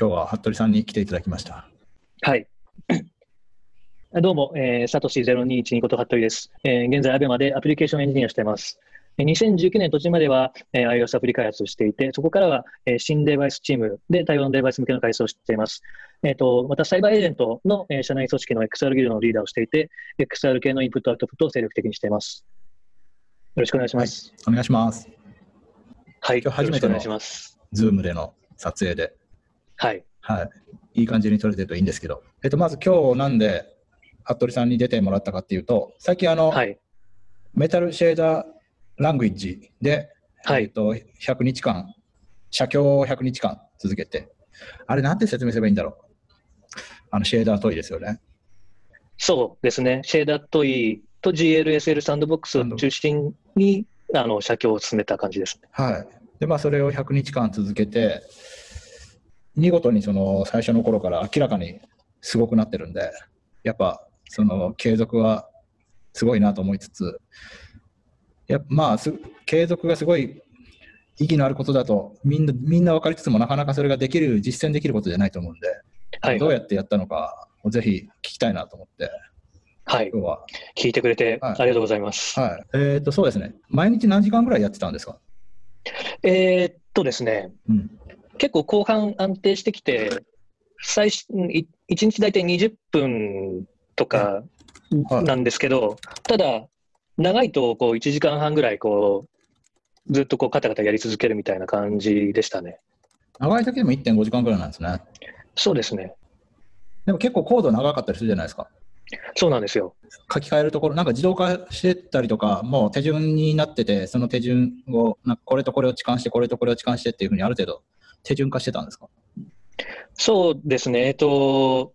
今日は服部さんに来ていただきました。はい。どうも、えー、サトシ0212こと服部です。えー、現在、アベマでアプリケーションエンジニアをしています。えー2019年途中までは、えー iOS アプリ開発をしていて、そこからは、えー新デバイスチームで対応のデバイス向けの開発をしています。えーとまた、サイバーエージェントの、えー社内組織の XR ギルドのリーダーをしていて、XR 系のインプットアウトプットを精力的にしています。よろしくお願いします。お願いします。はい。今日初めてのよろしくお願いします。ズームでの撮影で。はい。はい。いい感じに撮れてるといいんですけど。えっと、まず今日なんで、服部さんに出てもらったかっていうと、最近あの、はい。 Metal Shader Language で、はいえっと、100日間、写経を100日間続けて、あれなんて説明すればいいんだろう？あの、 Shadertoy ですよね。そうですね。シェーダートイと GLSL サンドボックスを中心に、あの、写経を進めた感じですね。はい。で、まあ、それを100日間続けて、見事にその最初の頃から明らかにすごくなってるんで、やっぱその継続はすごいなと思いつつ、やまあす、継続がすごい意義のあることだとみんな、みんな分かりつつもなかなかそれができる、実践できることじゃないと思うんで、はい。どうやってやったのかをぜひ聞きたいなと思って、はい。今日は。聞いてくれてはいありがとうございます。はい。えっ、と、そうですね。毎日何時間ぐらいやってたんですか？えーっとですね、うん。結構後半安定してきて、最初、い1日大体20分とかはいなんですけど、ただ、長いとこう1時間半ぐらいこう、ずっとこうカタカタやり続けるみたいな感じでしたね。長い時でも1.5時間ぐらいなんですね。そうですね。でも結構コード長かったりするじゃないですか。そうなんですよ。書き換えるところ、なんか自動化してたりとか、もう手順になってて、その手順を、なんかこれとこれを置換して、これとこれを置換してっていうふうにある程度手順化してたんですか？そうですね。えっと、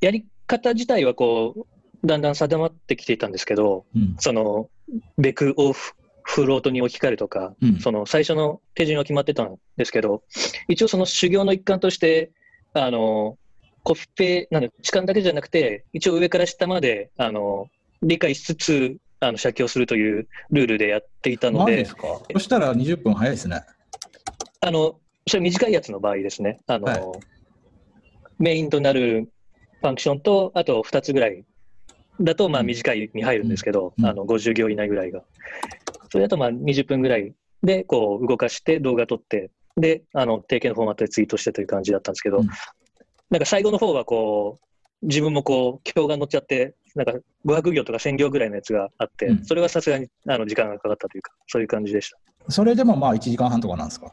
やり方自体はこう、だんだん定まってきていたんですけど、うん。その、ベクをフフロートに置き換えるとか、うんその最初の手順は決まってたんですけど、一応その修行の一環として、あの、コピペ、なんで、痴漢だけじゃなくて、一応上から下まで、あの、理解しつつ、あの、写経するというルールでやっていたのでです、か？そしたら20分早いですね。あの、それ短いやつの場合ですね。あの、はいメインとなるファンクションと、あと2つぐらいだと、まあうん短いに入るんですけど、うんあの、50行以内ぐらいが。それだとまあ20分ぐらいで、こう、動かして動画撮って、で、あの、定型のフォーマットでツイートしてという感じだったんですけど、うんなんか最後の方はこう、自分もこう、今日が乗っちゃって、なんか500行とか1000行ぐらいのやつがあって、うんそれはさすがにあの時間がかかったというか、そういう感じでした。それでもまあ1時間半とかなんですか？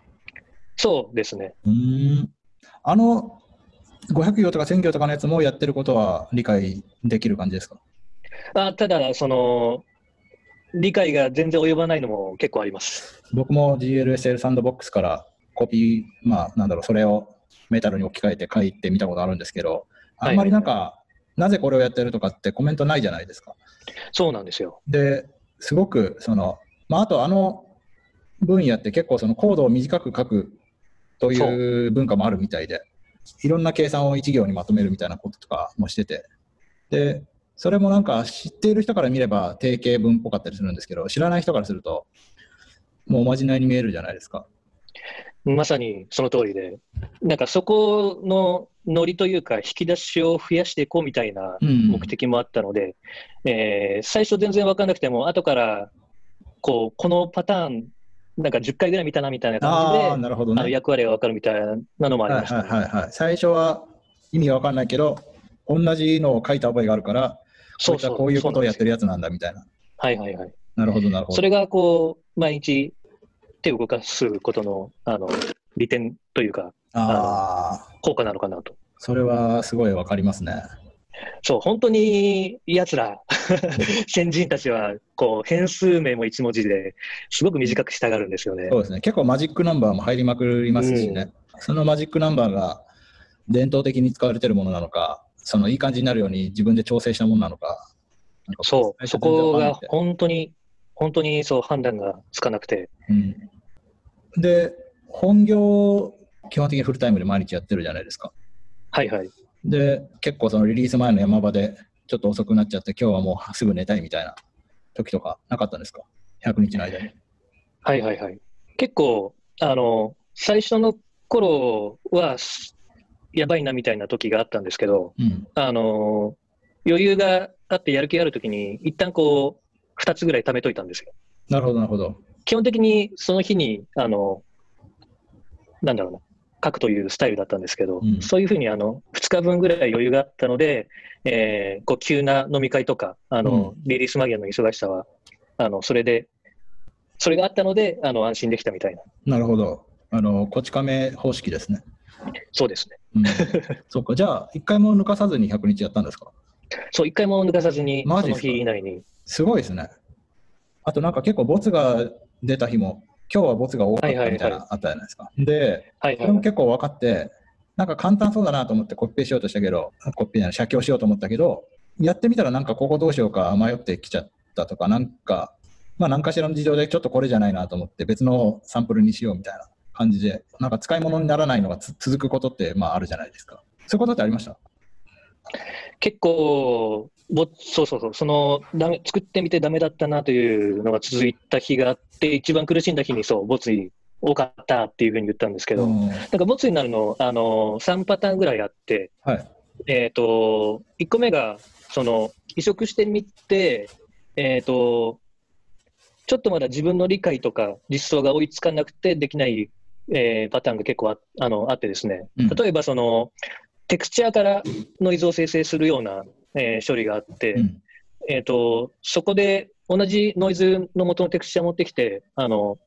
そうですね。うーん。あの、500行とか1000行とかのやつもやってることは理解できる感じですか？あただ、その、理解が全然及ばないのも結構あります。僕も GLSL サンドボックスからコピー、まあなんだろう、それをメタルに置き換えて書いてみたことあるんですけど、あんまりなんか、なぜこれをやってるとかってコメントないじゃないですか。そうなんですよ。で、すごく、その、まあ、あとあの分野って結構そのコードを短く書くという文化もあるみたいで、いろんな計算を一行にまとめるみたいなこととかもしてて、で、それもなんか知っている人から見れば定型文っぽかったりするんですけど、知らない人からすると、もうおまじないに見えるじゃないですか。まさにその通りで、なんかそこのノリというか、引き出しを増やしていこうみたいなうん。目的もあったので、えー最初全然分かんなくても、後から、こう、このパターン、なんか10回ぐらい見たなみたいな感じで、ああ、なるほどね。役割が分かるみたいなのもありはいましたね、はいはいはい。最初は意味がわかんないけど、同じのを書いた覚えがあるから、こそうそうこういうことをやってる。るやつなんだみたいな。はいはいはい。なるほどなるほど。それがこう、毎日手を動かすことの、あの、利点というか、ああ。効果なのかなと。それはすごいわかりますね。そう、本当に奴ら、先人たちは、こう、変数名も一文字ですごく短くしたがるんですよねそ。うですね。結構マジックナンバーも入りまくりますしね。そのマジックナンバーが伝統的に使われてるものなのか、そのいい感じになるように自分で調整したものなのか。かそう、そこが本当に、本当にそう判断がつかなくて、うん、で、本業、基本的にフルタイムで毎日やってるじゃないですか。はいはい。で、結構そのリリース前の山場でちょっと遅くなっちゃって、今日はもうすぐ寝たいみたいな時とかなかったんですか ?100 日の間に。はいはいはい。結構、あの、最初の頃は、すやばいなみたいな時があったんですけど、うん。あの余裕があってやる気がある時に、一旦こう、2つぐらい貯めといたんですよ。なるほど、なるほど。基本的にその日に、あの、なんだろうな、書くというスタイルだったんですけど、うんそういうふうにあの2日分ぐらい余裕があったので、えーこう急な飲み会とか、あのリリース間際の忙しさは、あのそれで、それがあったのであの安心できたみたいな、なるほど。あの、こち亀方式ですね。そうですね。うん。そうか。じゃあ、一回も抜かさずに100日やったんですか？そう、一回も抜かさずに、その日以内に。すごいですね。あとなんか結構ボツが出た日も、今日はボツが多かったみたいなあったじゃないですか。で、はいはいそれも結構分かって、なんか簡単そうだなと思ってコピペしようとしたけど、コピペじゃない、写経しようと思ったけど、やってみたらなんかここどうしようか迷ってきちゃったとか、なんか、まあ何かしらの事情でちょっとこれじゃないなと思って別のサンプルにしようみたいな感じで、なんか使い物にならないのがつ続くことってまああるじゃないですか。そういうことってありました？結構、ぼそうそうそう、そのダメ作ってみてダメだったなというのが続いた日があって、一番苦しんだ日にそう、ボツに多かったっていうふうに言ったんですけど、うん。なんかボツになるの、あの3パターンぐらいあって、はい。えっ、と、1個目が、その、移植してみて、えっ、と、ちょっとまだ自分の理解とか実装が追いつかなくてできない、えーパターンが結構ああのあってですね、うん。例えばその、テクスチャーからノイズを生成するような、えー処理があって、うんえっ、と、そこで同じノイズの元のテクスチャー持ってきて、あの、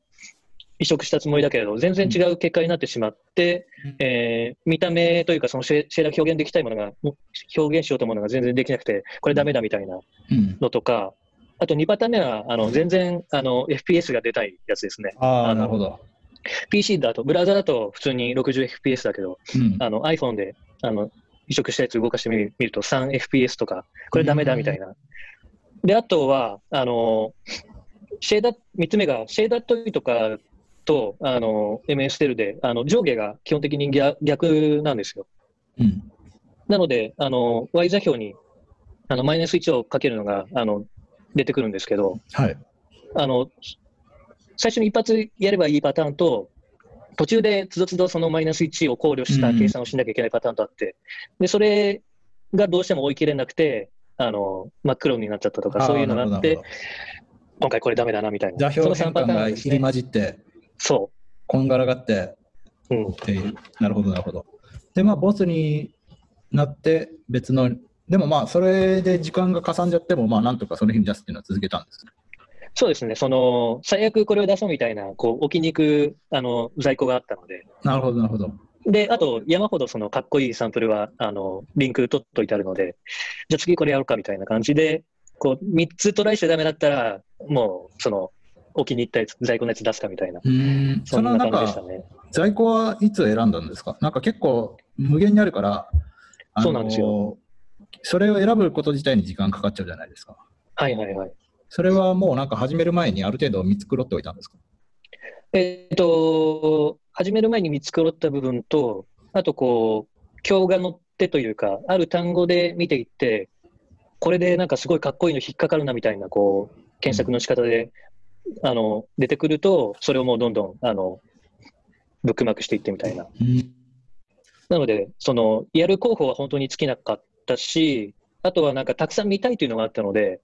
移植したつもりだけれど、全然違う結果になってしまって、うんえー見た目というか、そのシェシェーダー表現できたいものが、表現しようと思うのが全然できなくて、これダメだみたいなうん。のとか、あと2パターン目は、あの全然あの FPS が出たいやつですね。ああ、なるほど。PC だと、ブラウザだと普通に 60fps だけど、うん。あの iPhone であの移植したやつ動かしてみると 3fps とか、これダメだみたいな。で、あとは、あの、シェーダー、3つ目が、シェーダートイとかと、あの、MS テルで、あの、上下が基本的に逆逆なんですよ。うん。なので、あの、Y 座標に、あの、マイナス1をかけるのが、あの、出てくるんですけど、はい。あの、最初に一発やればいいパターンと、途中でつどつどそのマイナス1を考慮した計算をしなきゃいけないパターンとあって、で、それがどうしても追い切れなくて、あの、真っ黒になっちゃったとか、そういうのがあって今回これダメだなみたいな。座標その3パ変換が。入り混じって、そこんがらがってう。うん。っていう。なるほど、なるほど。で、まあ、ボスになって、別の、でもまあ、それで時間がかさんじゃっても、まあ、なんとかその日に出すっていうのは続けたんですね。そうですね。その、最悪これを出そうみたいな、こう、置きに行く、あの、在庫があったので。なるほど、なるほど。で、あと、山ほどその、かっこいいサンプルは、あの、リンク取っといてあるので、じゃあ次これやろうかみたいな感じで、こう、3つトライしてダメだったら、もう、その、置きに行ったやつ、在庫のやつ出すかみたいな。うーん。そんな感じでしたね。在庫はいつ選んだんですか？なんか結構無限にあるから、そうなんですよ。それを選ぶこと自体に時間かかっちゃうじゃないですか。はいはいはい。それはもうなんか始める前にある程度見繕っておいたんですか？えっと、始める前に見繕った部分と、あとこう、今日が乗ってというか、ある単語で見ていって、これでなんかすごいかっこいいの引っかかるなみたいな、こう、検索の仕方で、あの、出てくると、それをもうどんどん、あの、ブックマークしていってみたいな。うん。なので、その、やる候補は本当に尽きなかったし、あとはなんかたくさん見たいというのがあったので、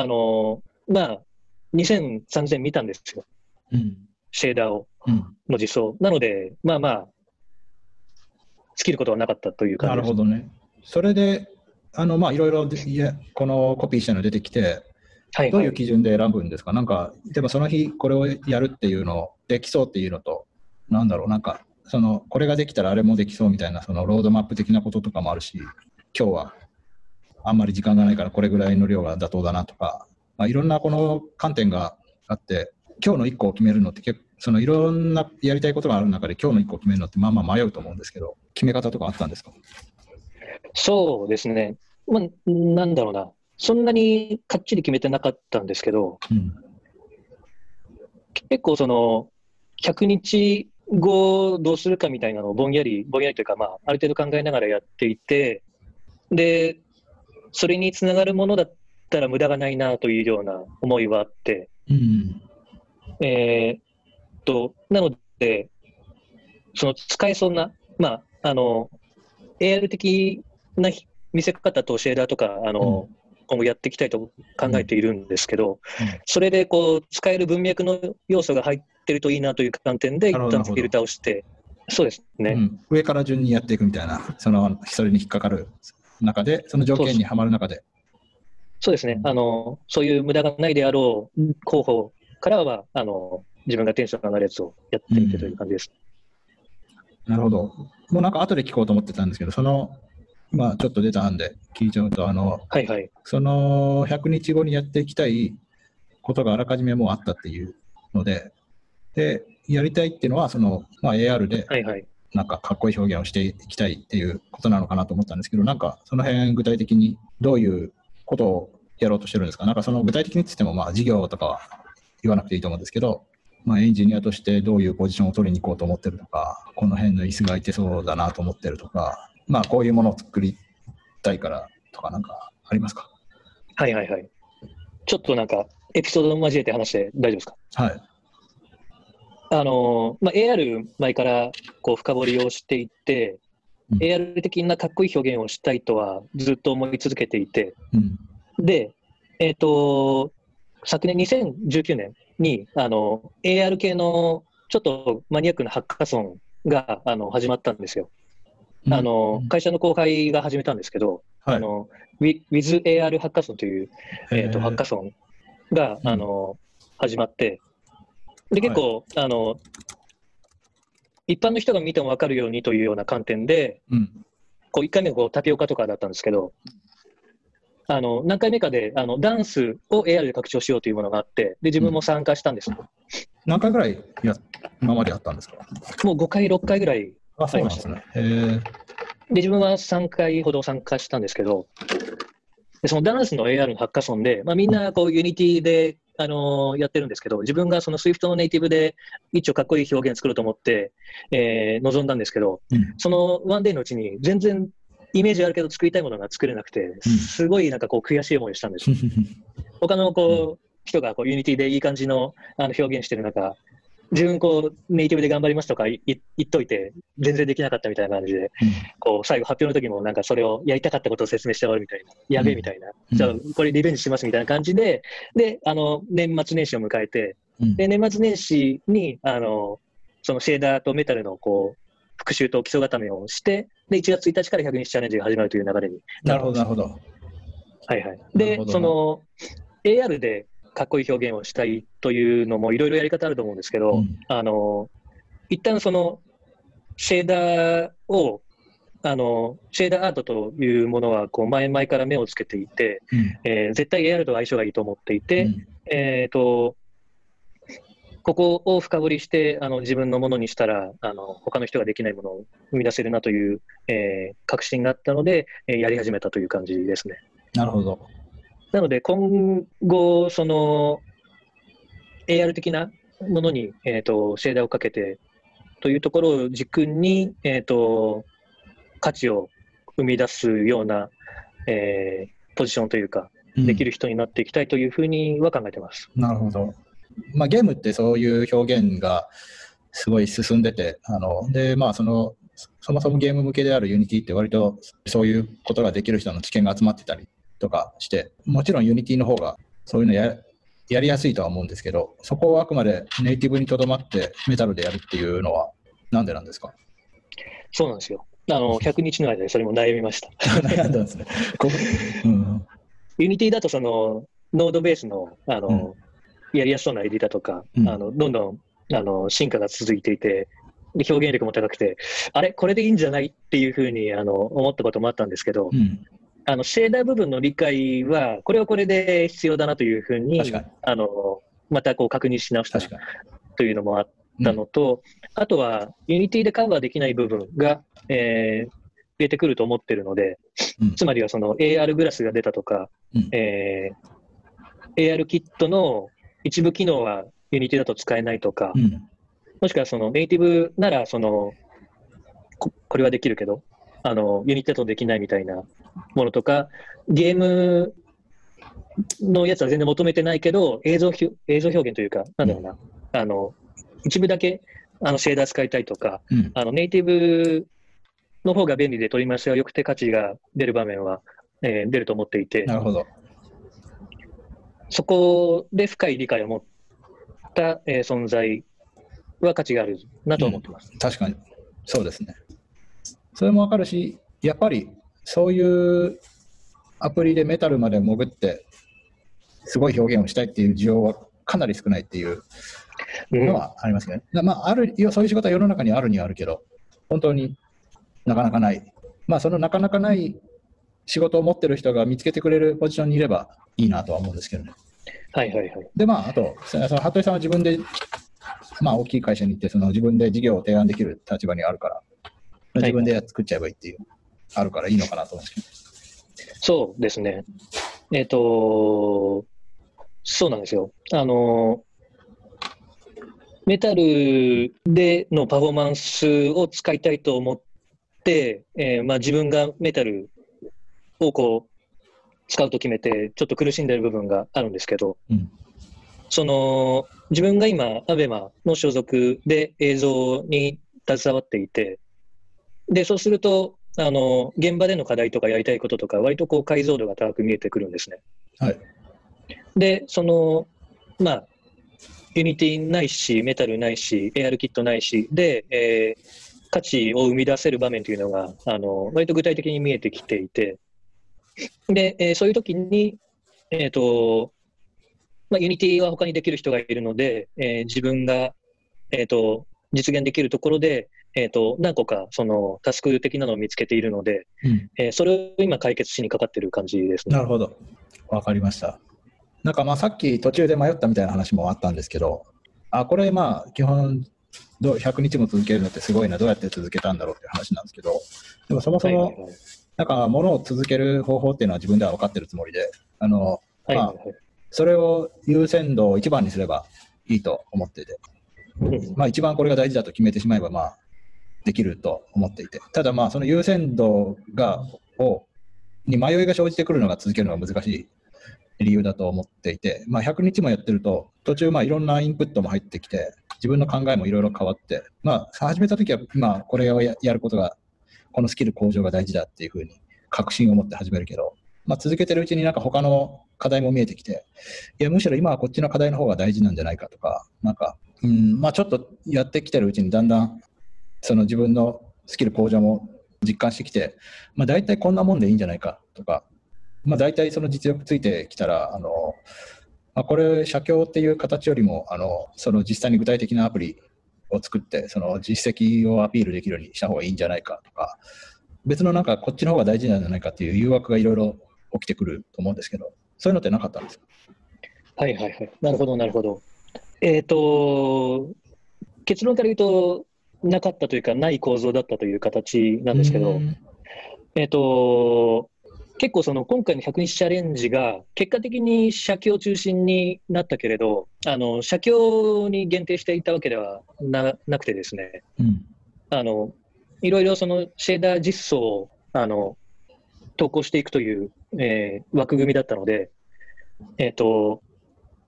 あの、まあ、2000、3000見たんですよ。うん。シェーダーを。うん。の実装。なので、まあまあ、尽きることはなかったというな感じです。るほどね。それで、あの、まあ、いろいろこのコピーしたの出てきて、はい、どうはいいう基準で選ぶんですか？なんか、でもその日これをやるっていうの、できそうっていうのと、なんだろう、なんか、その、これができたらあれもできそうみたいな、そのロードマップ的なこととかもあるし、今日はあんまり時間がないからこれぐらいの量が妥当だなとか、まあ、いろんなこの観点があって、今日の1個を決めるのって結構、そのいろんなやりたいことがある中で今日の1個を決めるのってまあまあ迷うと思うんですけど、決め方とかあったんですか？そうですね。まあ、なんだろうな。そんなにかっちり決めてなかったんですけど、うん。結構その、100日後どうするかみたいなのをぼんやり、ぼんやりというか、まあ、ある程度考えながらやっていて、で、それにつながるものだったら無駄がないなというような思いはあって、うん。えーっと、なので、その使えそうな、まあ、あの、AR 的な見せ方とシェーダーとか、あの、今後やっていきたいと考えているんですけど、うん。それでこう使える文脈の要素が入ってるといいなという観点で、一旦フィルターをして、そうですね、うん。上から順にやっていくみたいな、そのそれに引っかかる中で、その条件にはまる中で。そうですね、あのそういう無駄がないであろう候補からは、あの自分がテンションが上がるやつをやってみてという感じです。なるほど。もうなんか後で聞こうと思ってたんですけど、その、まあちょっと出た案で聞いちゃうと、あの、はいはい。その100日後にやっていきたいことがあらかじめもうあったっていうので、で、やりたいっていうのは、その、まあ AR ではいはい。なんかかっこいい表現をしていきたいっていうことなのかなと思ったんですけど、なんかその辺具体的にどういうことをやろうとしてるんですか？なんかその具体的につっても、まあ事業とかは言わなくていいと思うんですけど、まあエンジニアとしてどういうポジションを取りに行こうと思ってるとか、この辺の椅子が空いてそうだなと思ってるとか、まあこういうものを作りたいからとかなんかありますか？はいはいはい。ちょっとなんか、エピソードを交えて話して大丈夫ですか？はい。あの、まあ、AR 前からこう深掘りをしていって、うん。AR 的なかっこいい表現をしたいとはずっと思い続けていて、うん。で、えっ、と、昨年2019年に、あの、AR 系のちょっとマニアックなハッカソンがあの始まったんですよ。あの、会社の後輩が始めたんですけど、はい。あの、Wi- WithAR ハッカソンという、えー、とハッカソソンが、うんあの始まって、で結構、あの、一般の人が見ても分かるようにというような観点で、ン。うん。こう1回目がこうタピオカとかだったんですけど、あの何回目かであのダンスを AR で拡張しようというものがあって、で自分も参加したんです。何回ぐらいや今までやったんですか？もう5回、6回ぐらいあ、そうなんですね。で、自分は3回ほど参加したんですけど、でそのダンスの AR のハッカソンで、まあ、みんなこう Unity で、あのーやってるんですけど、自分がその Swift のネイティブで一応かっこいい表現作ろうと思って、えー臨んだんですけど、うん。その one day のうちに全然イメージあるけど作りたいものが作れなくて、すごいなんかこう悔しい思いをしたんです。他のこう、人がこう Unity でいい感じのあの表現してる中、自分こうネイティブで頑張りますとかい言っといて、全然できなかったみたいな感じで、こう最後発表の時もなんかそれをやりたかったことを説明して終わるみたいな、やべえみたいな、うん。じゃあこれリベンジしますみたいな感じで、で、あの、年末年始を迎えて、うん。で、年末年始に、あの、そのシェーダーとメタルのこう、復習と基礎固めをして、で、1月1日から100日チャレンジが始まるという流れになるほど、なるほど。はいはい。でその、AR でかっこいい表現をしたいというのもいろいろやり方あると思うんですけど、うんあの、一旦その、シェーダーを、あの、シェーダーアートというものは、こう、前々から目をつけていて、うんえー絶対 AR と相性がいいと思っていて、うんえっ、と、ここを深掘りして、あの、自分のものにしたら、あの、他の人ができないものを生み出せるなという、えー確信があったので、えーやり始めたという感じですね。なるほど。なので、今後、その、AR 的なものに、えっ、と、シェーダーをかけて、というところを軸に、えっ、と、価値を生み出すような、えーポジションというか、うんできる人になっていきたいというふうには考えてます。なるほど。まあ、ゲームってそういう表現がすごい進んでて、あのでまあ、そのそもそもゲーム向けである Unity って割とそういうことができる人の知見が集まってたりとかして、もちろん Unity の方がそういうのややりやすいとは思うんですけど、そこをあくまでネイティブにとどまってメタルでやるっていうのはなんでなんですか？そうなんですよ。あの、100日の間でそれも悩みました。悩んだんですね。こううんユニティだとその、ノードベースの、あの、やりやすそうなエディタとか、うん。あの、どんどん、あの、進化が続いていて、で表現力も高くて、あれ？これでいいんじゃない？っていうふうに、あの、思ったこともあったんですけど、うん、あの、シェーダー部分の理解は、これはこれで必要だなというふうにあの、またこう確認し直した。というのもあったのと、あとは、 Unity でカバーできない部分が、えー出てくると思ってるので、うん。つまりはその AR グラスが出たとか、うん。えー AR キットの一部機能は Unity だと使えないとか、うん。もしくはそのネイティブならそのここれはできるけど、あの Unity だとできないみたいなものとか、ゲームのやつは全然求めてないけど、映像ひ映像表現というか、なんだろうな、あの一部だけあのシェーダー使いたいとか、うん。あのネイティブの方が便利で取り回しが良くて価値が出る場面は、えー、出ると思っていて、なるほど。そこで深い理解を持った、えー、存在は価値があるなと思ってます、うん、確かに、そうですね。それもわかるし、やっぱりそういうアプリでメタルまで潜って、すごい表現をしたいっていう需要はかなり少ないっていうのはありますね。うん、まあ、あるそういう仕事は世の中にあるにはあるけど、本当になかなかない。まあ、そのなかなかない仕事を持ってる人が見つけてくれるポジションにいればいいなとは思うんですけどね。はいはいはい。で、まあ、あと、その服部さんは自分で、まあ、大きい会社に行って、その自分で事業を提案できる立場にあるから、自分で作っちゃえばいいっていう、あるからいいのかなと思うんですけど。そうですね。えっ、ー、と、そうなんですよ。あの、メタルでのパフォーマンスを使いたいと思って、えーまあ、自分がメタルをこう使うと決めて、ちょっと苦しんでる部分があるんですけど、うん、その自分が今、アベマの所属で映像に携わっていて、でそうするとあの、現場での課題とかやりたいこととか、割とこう解像度が高く見えてくるんですね。はい、で、その、まあ、 Unity ないし、メタルないし、 ARKit ないし、で、えー、価値を生み出せる場面というのが、あの、割と具体的に見えてきていて、で、えー、そういう時に、えっ、ー、と、まあ、 Unity は他にできる人がいるので、えー、自分が、えっ、と、実現できるところで、えっ、と、何個か、その、タスク的なのを見つけているので、うん、えそれを今解決しにかかっている感じですね。なるほど。わかりました。なんかまあさっき途中で迷ったみたいな話もあったんですけど、あこれまあ基本ど100日も続けるのってすごいな、どうやって続けたんだろうっていう話なんですけど、でもそもそも、なんかものを続ける方法っていうのは自分では分かってるつもりで、あの、まあ、それを優先度を一番にすればいいと思ってて、まあ一番これが大事だと決めてしまえばまあできると思っていて、ただまあその優先度が、を、に迷いが生じてくるのが続けるのが難しい理由だと思っていて、まあ、100日もやってると、途中、まあ、いろんなインプットも入ってきて、自分の考えもいろいろ変わって、まあ、始めたときは、今、これをやることが、このスキル向上が大事だっていうふうに確信を持って始めるけど、まあ、続けてるうちになんか他の課題も見えてきて、いや、むしろ今はこっちの課題の方が大事なんじゃないかとか、なんか、うん、まあ、ちょっとやってきてるうちにだんだん、その自分のスキル向上も実感してきて、まあ、大体こんなもんでいいんじゃないかとか、まあ、大体その実力ついてきたら、あのまあ、これ、写経っていう形よりも、あのその実際に具体的なアプリを作って、その実績をアピールできるようにした方がいいんじゃないかとか、別のなんかこっちの方が大事なんじゃないかっていう誘惑がいろいろ起きてくると思うんですけど、そういうのってなかったんですか？はいはいはい。なるほど、なるほど。えっ、ー、と、結論から言うと、なかったというか、ない構造だったという形なんですけど、えっ、ー、と、結構その今回の100日チャレンジが結果的に写経中心になったけれど、あの写経に限定していたわけではななくてですね、うん、あのいろいろそのシェーダー実装をあの投稿していくという、えー、枠組みだったので、えーと、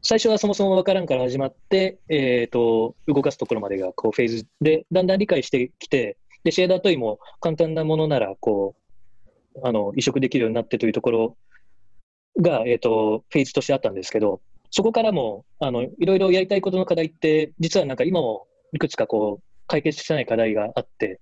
最初はそもそも分からんから始まって、えーと、動かすところまでがこうフェーズでだんだん理解してきて、でシェーダー問いも簡単なものならこうあの移植できるようになってというところが、えーと、フェーズとしてあったんですけど、そこからもあのいろいろやりたいことの課題って、実はなんか今もいくつかこう解決してない課題があって、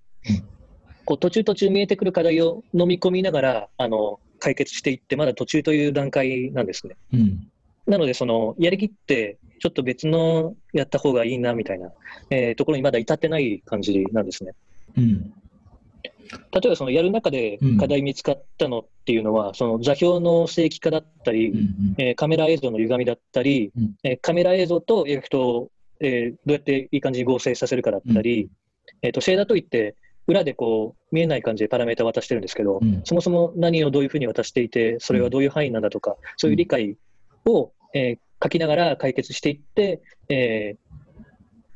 こう途中途中見えてくる課題を飲み込みながらあの解決していって、まだ途中という段階なんですね。うん、なので、そのやりきって、ちょっと別のやった方がいいなみたいな、えー、ところにまだ至ってない感じなんですね。うん。例えばそのやる中で課題見つかったのっていうのは、うん、その座標の正規化だったり、うんうん、えー、カメラ映像の歪みだったり、うん、えー、カメラ映像とエフェクトを、えー、どうやっていい感じに合成させるかだったり、うん、えーと、シェーダーといって、裏でこう見えない感じでパラメータ渡してるんですけど、うん、そもそも何をどういうふうに渡していて、それはどういう範囲なんだとか、そういう理解を、え書きながら解決していって、え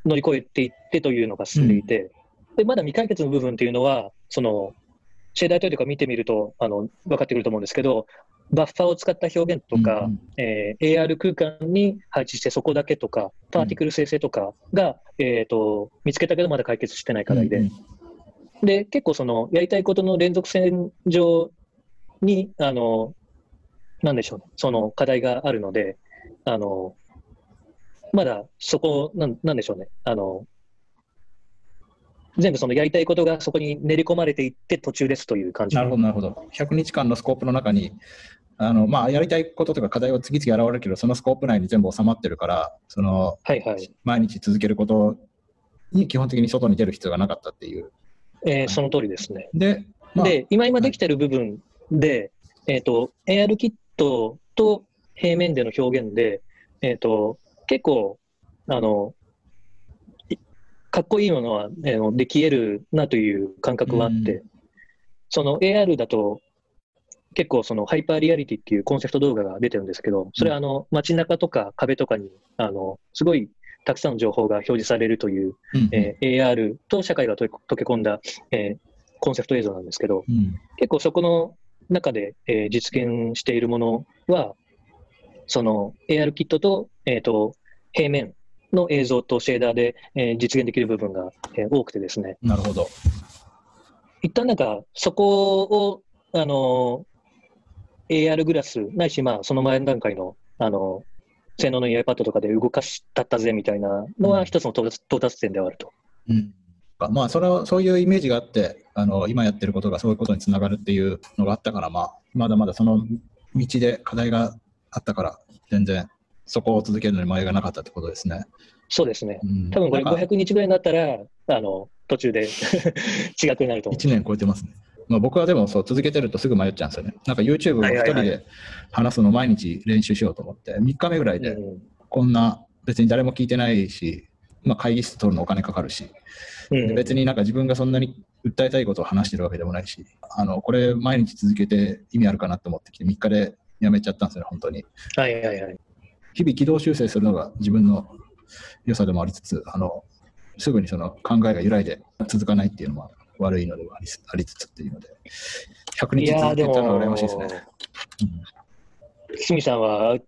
乗り越えていってというのが進んでいて、でまだ未解決の部分っていうのは、そのシェーダーというか見てみるとあの分かってくると思うんですけど、バッファーを使った表現とか、うんえー、AR 空間に配置してそこだけとか、パーティクル生成とかが、うん、えーと、見つけたけどまだ解決してない課題で、うん。で、結構その、やりたいことの連続線上に、あの、なんでしょうね、その課題があるので、あの、まだそこ、なんなんでしょうね、あの、全部そのやりたいことがそこに練り込まれていって途中ですという感じなるほど、なるほど。100日間のスコープの中に、あのまあ、やりたいこととか課題は次々現れるけど、そのスコープ内に全部収まってるから、そのはいはい。毎日続けることに基本的に外に出る必要がなかったっていう。えーその通りですね。で、まあ、で、今今できてる部分で、えっ、と、AR キットと平面での表現で、えっ、と、結構、あの、いかっこいいものは、えーのでき得るなという感覚はあって、うその AR だと、結構そのハイパーリアリティっていうコンセプト動画が出てるんですけど、それはあの街中とか壁とかに、あの、すごいたくさんの情報が表示されるという、うん。えー AR と社会が溶け溶け込んだ、えーコンセプト映像なんですけど、うん。結構そこの中で、えー実現しているものは、その AR キットと,、えー、と平面の映像とシェーダーで、えー実現できる部分が、えー多くてですね、なるほど。一旦なんかそこを、あの AR グラスないし、まあ、その前の段階の、あの性能のいい iPad とかで動かしたったぜみたいなのうんは一つの到達到達点ではあると。うんまあ、それはそういうイメージがあってあの、今やってることがそういうことにつながるっていうのがあったから、まあ、まだまだその道で課題があったから、全然そこを続けるのに迷いがなかったってことですね。そうですね。うん多分これなんか500日ぐらいになったら、あの途中で 違くなると思う。1年超えてますね。まあ、僕はでもそう続けてるとすぐ迷っちゃうんですよね。なんか YouTube を一はいはいはい人で話すのを毎日練習しようと思って、3日目ぐらいでうんこんな別に誰も聞いてないし、まあ、会議室取るのお金かかるし、別になんか自分がそんなに訴えたいことを話してるわけでもないし、あのこれ毎日続けて意味あるかなと思ってきて、3日でやめちゃったんですよね、本当に。はいはいはい。日々軌道修正するのが自分の良さでもありつつ、あのすぐにその考えが揺らいで続かないっていうのも悪いのではありつつつっていうので、100い日続けたのは羨ましいですね。堤さんは、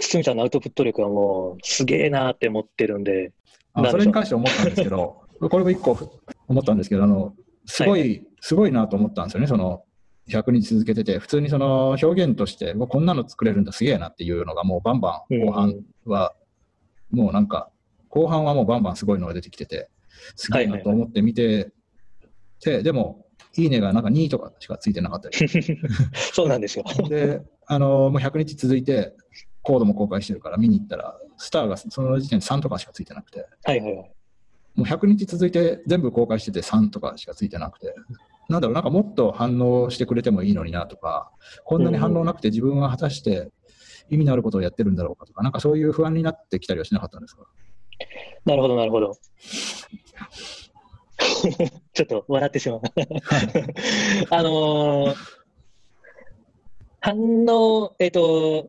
堤さんのアウトプット力はもうすげえなって思ってるんで、あそれに関して思ったんですけど、これも一個思ったんですけど、あのすごい、すごいなと思ったんですよね、その100日続けてて、普通にその表現として、こんなの作れるんだ、すげえなっていうのが、もうバンバン後半は、もうなんか、後半はもうバンバンすごいのが出てきてて、すげえなと思って見てて、でも、いいねがなんか2とかしかついてなかったり。そうなんですよ。で、あのもう100日続いて、コードも公開してるから見に行ったら、スターがその時点で3とかしかついてなくて、はいはいはい。もう100日続いて全部公開してて3とかしかついてなくて、なんだろう、なんかもっと反応してくれてもいいのになとか、こんなに反応なくて自分は果たして意味のあることをやってるんだろうかとか、なんかそういう不安になってきたりはしなかったんですか？なるほどなるほど。ちょっと笑ってしまう。あのー反応、えっ、と、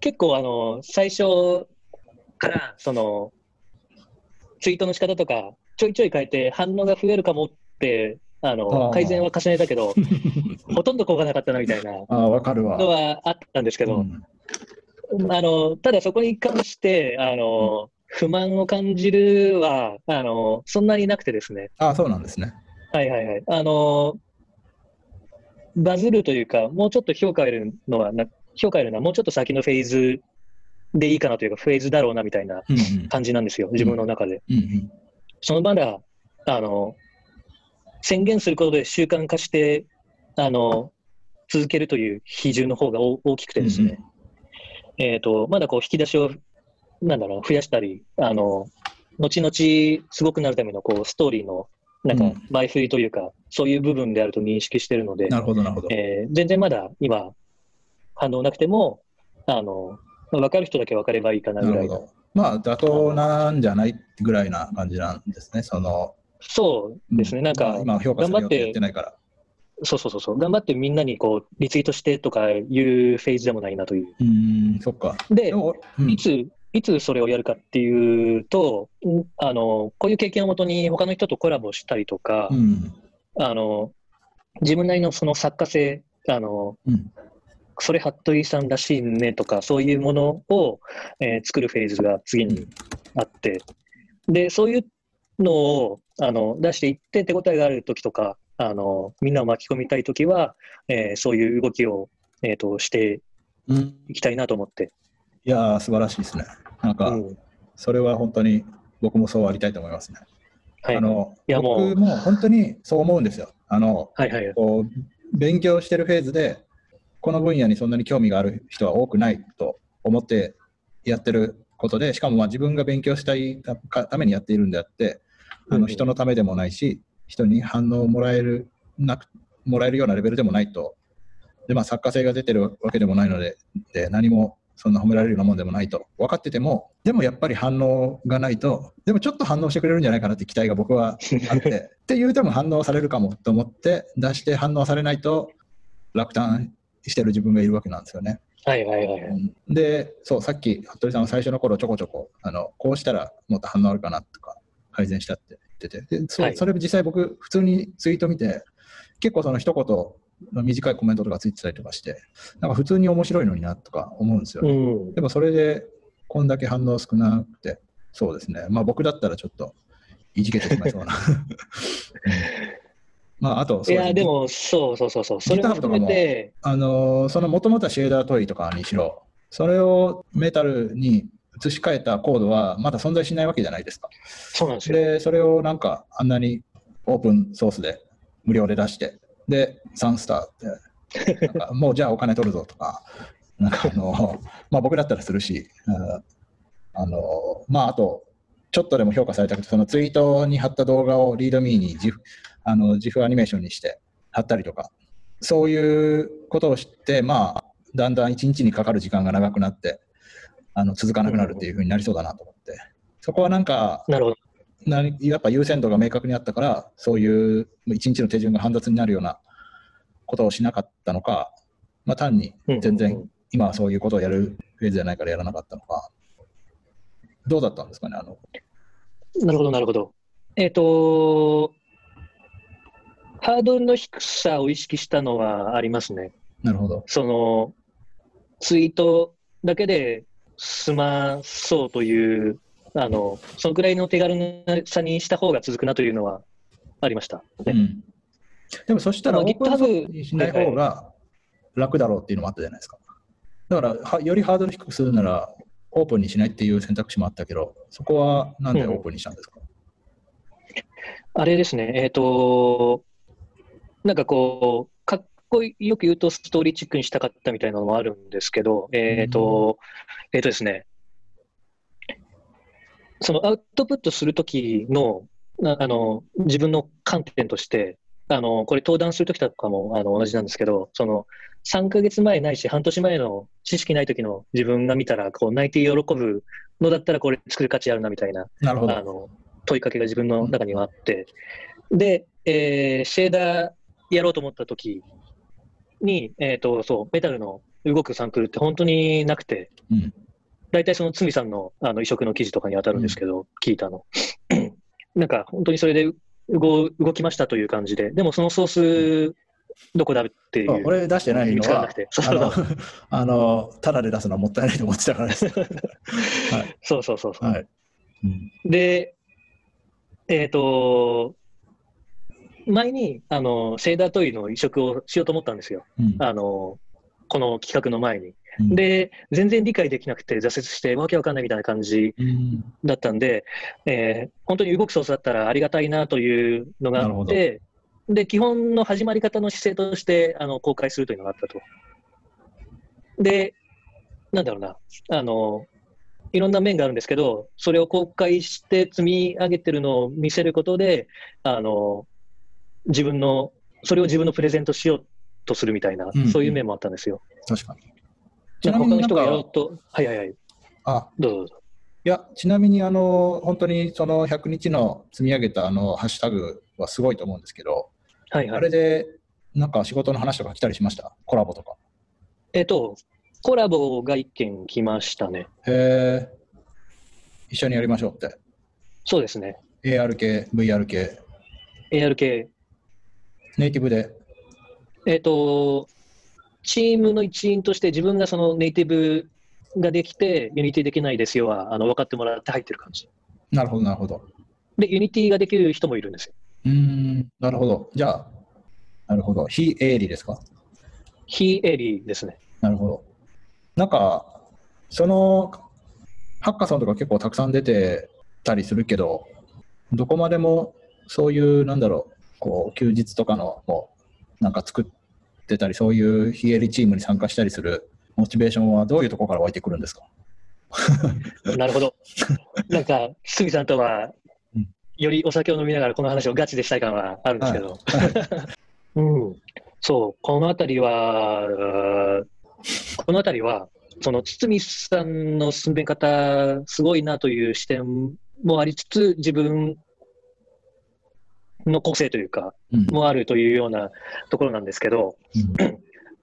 結構あの、最初から、その、ツイートの仕方とか、ちょいちょい変えて反応が増えるかもって、ああの、ー改善は重ねたけど、ほとんど効果なかったなみたいな。のはあったんですけど、うんあの、ただそこに関して、あの、不満を感じるは、あの、そんなになくてですね。ああ、そうなんですね。はいはいはい。あの、バズるというか、もうちょっと評価を得るのはな、評価を得るのはもうちょっと先のフェーズでいいかなというか、フェーズだろうなみたいなうんうん感じなんですよ、自分の中で。うんうんそのまだ、あの、宣言することで習慣化して、あの、続けるという比重の方が大大きくてですね。えっ、と、まだこう引き出しを、なんだろう、増やしたり、あの、後々すごくなるためのこうストーリーの、なんかうん前振りというか、そういう部分であると認識しているので、なるほど、なるほど。えー全然まだ今、反応なくても、あの、まあ分かる人だけ分かればいいかなぐらいの。まあ、妥当なんじゃないぐらいな感じなんですね。その、そうですね、なんか頑張ってないから。そうそうそうそう、頑張ってみんなにこうリツイートしてとかいうフェーズでもないなという。うーん、そっか。でうんいつ、いつそれをやるかっていうと、んあのこういう経験をもとに他の人とコラボしたりとか、うん。あの自分なりのその作家性、あのうん。それ服部さんらしいねとか、そういうものを、えー作るフェーズが次にあって、で、そういうのをあの出していって手応えがあるときとかあの、みんなを巻き込みたいときは、えー、そういう動きを、えーと、していきたいなと思って。いやー、素晴らしいですね。なんか、うん、それは本当に僕もそうありたいと思いますね。はい、あのいやも僕も本当にそう思うんですよ。あの、はいはい、こう勉強してるフェーズで、この分野にそんなに興味がある人は多くないと思ってやってることで、しかもまあ自分が勉強したいためにやっているんであって、あの人のためでもないし、人に反応をもらえるなくもらえるようなレベルでもないと、でまあ、作家性が出てるわけでもないので、で何もそんな褒められるようなもんでもないと。分かってても、でもやっぱり反応がないと、でもちょっと反応してくれるんじゃないかなって期待が僕はあって、っていうでも反応されるかもと思って出して反応されないと落胆してる自分がいるわけなんですよね。はいはいはい、で、そう、さっき服部さんは最初の頃ちょこちょこ、あのこうしたらもっと反応あるかなとか、改善したって言ってて、でそ,、それ実際僕、普通にツイート見て、結構その一言、短いコメントとかついてたりとかして、なんか普通に面白いのになとか思うんですよ、ね、うん、でもそれで、こんだけ反応少なくて、そうですね、まあ僕だったらちょっといじけてしまいそうな。まあ、あと、いや、でも、そうそうそうそう、それも含めて、あのそのもともとはシェーダートイとかにしろ、それをメタルに移し替えたコードはまだ存在しないわけじゃないですか。そうなんですよ。で、それをなんかあんなにオープンソースで無料で出して、で、サンスターって、なんかもうじゃあお金取るぞとか、なんかあの、まあ僕だったらするし、あの、まああと、ちょっとでも評価されたくて、そのツイートに貼った動画をリードミーにあの GIF アニメーションにして貼ったりとか、そういうことを知って、まあ、だんだん一日にかかる時間が長くなって、あの続かなくなるっていうふうになりそうだなと思って、そこはなんか、なるほど。なやっぱ優先度が明確にあったから、そういう一日の手順が煩雑になるようなことをしなかったのか、まあ、単に全然今はそういうことをやるフェーズじゃないからやらなかったのか、どうだったんですかね、あの。なるほど、なるほど。えっ、ー、と、ハードルの低さを意識したのはありますね。なるほど。その、ツイートだけで済まそうという、あの、そのくらいの手軽さにした方が続くなというのはありました、ね、うん。でもそしたら、GitHub にしない方が楽だろうっていうのもあったじゃないですか。だからは、よりハードル低くするなら、オープンにしないっていう選択肢もあったけど、そこはなんでオープンにしたんですか、うん、あれですね、えっ、ー、と、なんかこう、かっこよく言うとストーリーチックにしたかったみたいなのもあるんですけど、えっ、ー、と、えっ、ー、とですね、そのアウトプットするときのあの自分の観点として、あのこれ登壇するときとかもあの同じなんですけど、その3か月前ないし半年前の知識ない時の自分が見たらこう泣いて喜ぶのだったらこれ作る価値あるなみたいななるほど。あの問いかけが自分の中にはあって、で、えー、シェーダーやろうと思った時に、えーと、そうメタルの動くサンプルって本当になくて、うん、大体そのつみさんのあの移植の記事とかに当たるんですけど、うん、聞いたの。なんか本当にそれで動動きましたという感じで、でもそのソースどこだっていう。俺出してないのは、あの、あの、ただで出すのはもったいないと思ってたからです。はい、そうそうそうそう。はいうん、で、えっ、ー、と、前に、あの、セーダートイの移植をしようと思ったんですよ。うん、あの、この企画の前に。うん、で、全然理解できなくて挫折して、わけわかんないみたいな感じだったんで、うん、えー、本当に動くソースだったらありがたいなというのがあって、で、基本の始まり方の姿勢としてあの公開するというのがあったと。で、なんだろうな、あの、いろんな面があるんですけど、それを公開して積み上げてるのを見せることで、あの、自分の、それを自分のプレゼントしようとするみたいな、うんうん、そういう面もあったんですよ。確かに。ちなみに他の人がやろうと、はいはいはい。あ、どうぞどうぞ。いや、ちなみに、あの、本当にその100日の積み上げたあのハッシュタグはすごいと思うんですけど、はいはい、あれで、なんか仕事の話とか来たりしました？コラボとか。えっと、コラボが1件来ましたね。へえ。一緒にやりましょうって。そうですね。AR 系、VR 系。AR 系。ネイティブで。えっ、と、チームの一員として自分がそのネイティブができて、 Unity できないですよはあの分かってもらって入ってる感じ。なるほど、なるほど。で、 Unity ができる人もいるんですよ。うーん、なるほど。じゃあ、なるほど。非営利ですか？非営利ですね。なるほど。なんか、その、ハッカソンとか結構たくさん出てたりするけど、どこまでもそういう、なんだろう、こう、休日とかの、もう、なんか作ってたり、そういう非営利チームに参加したりするモチベーションはどういうところから湧いてくるんですか？なるほど。なんか、堤さんとはうん、よりお酒を飲みながらこの話をガチでしたい感はあるんですけど、うん、そう、このあたりは、このあたりは、その堤さんの進め方、すごいなという視点もありつつ、自分の個性というか、うんもあるというようなところなんですけど、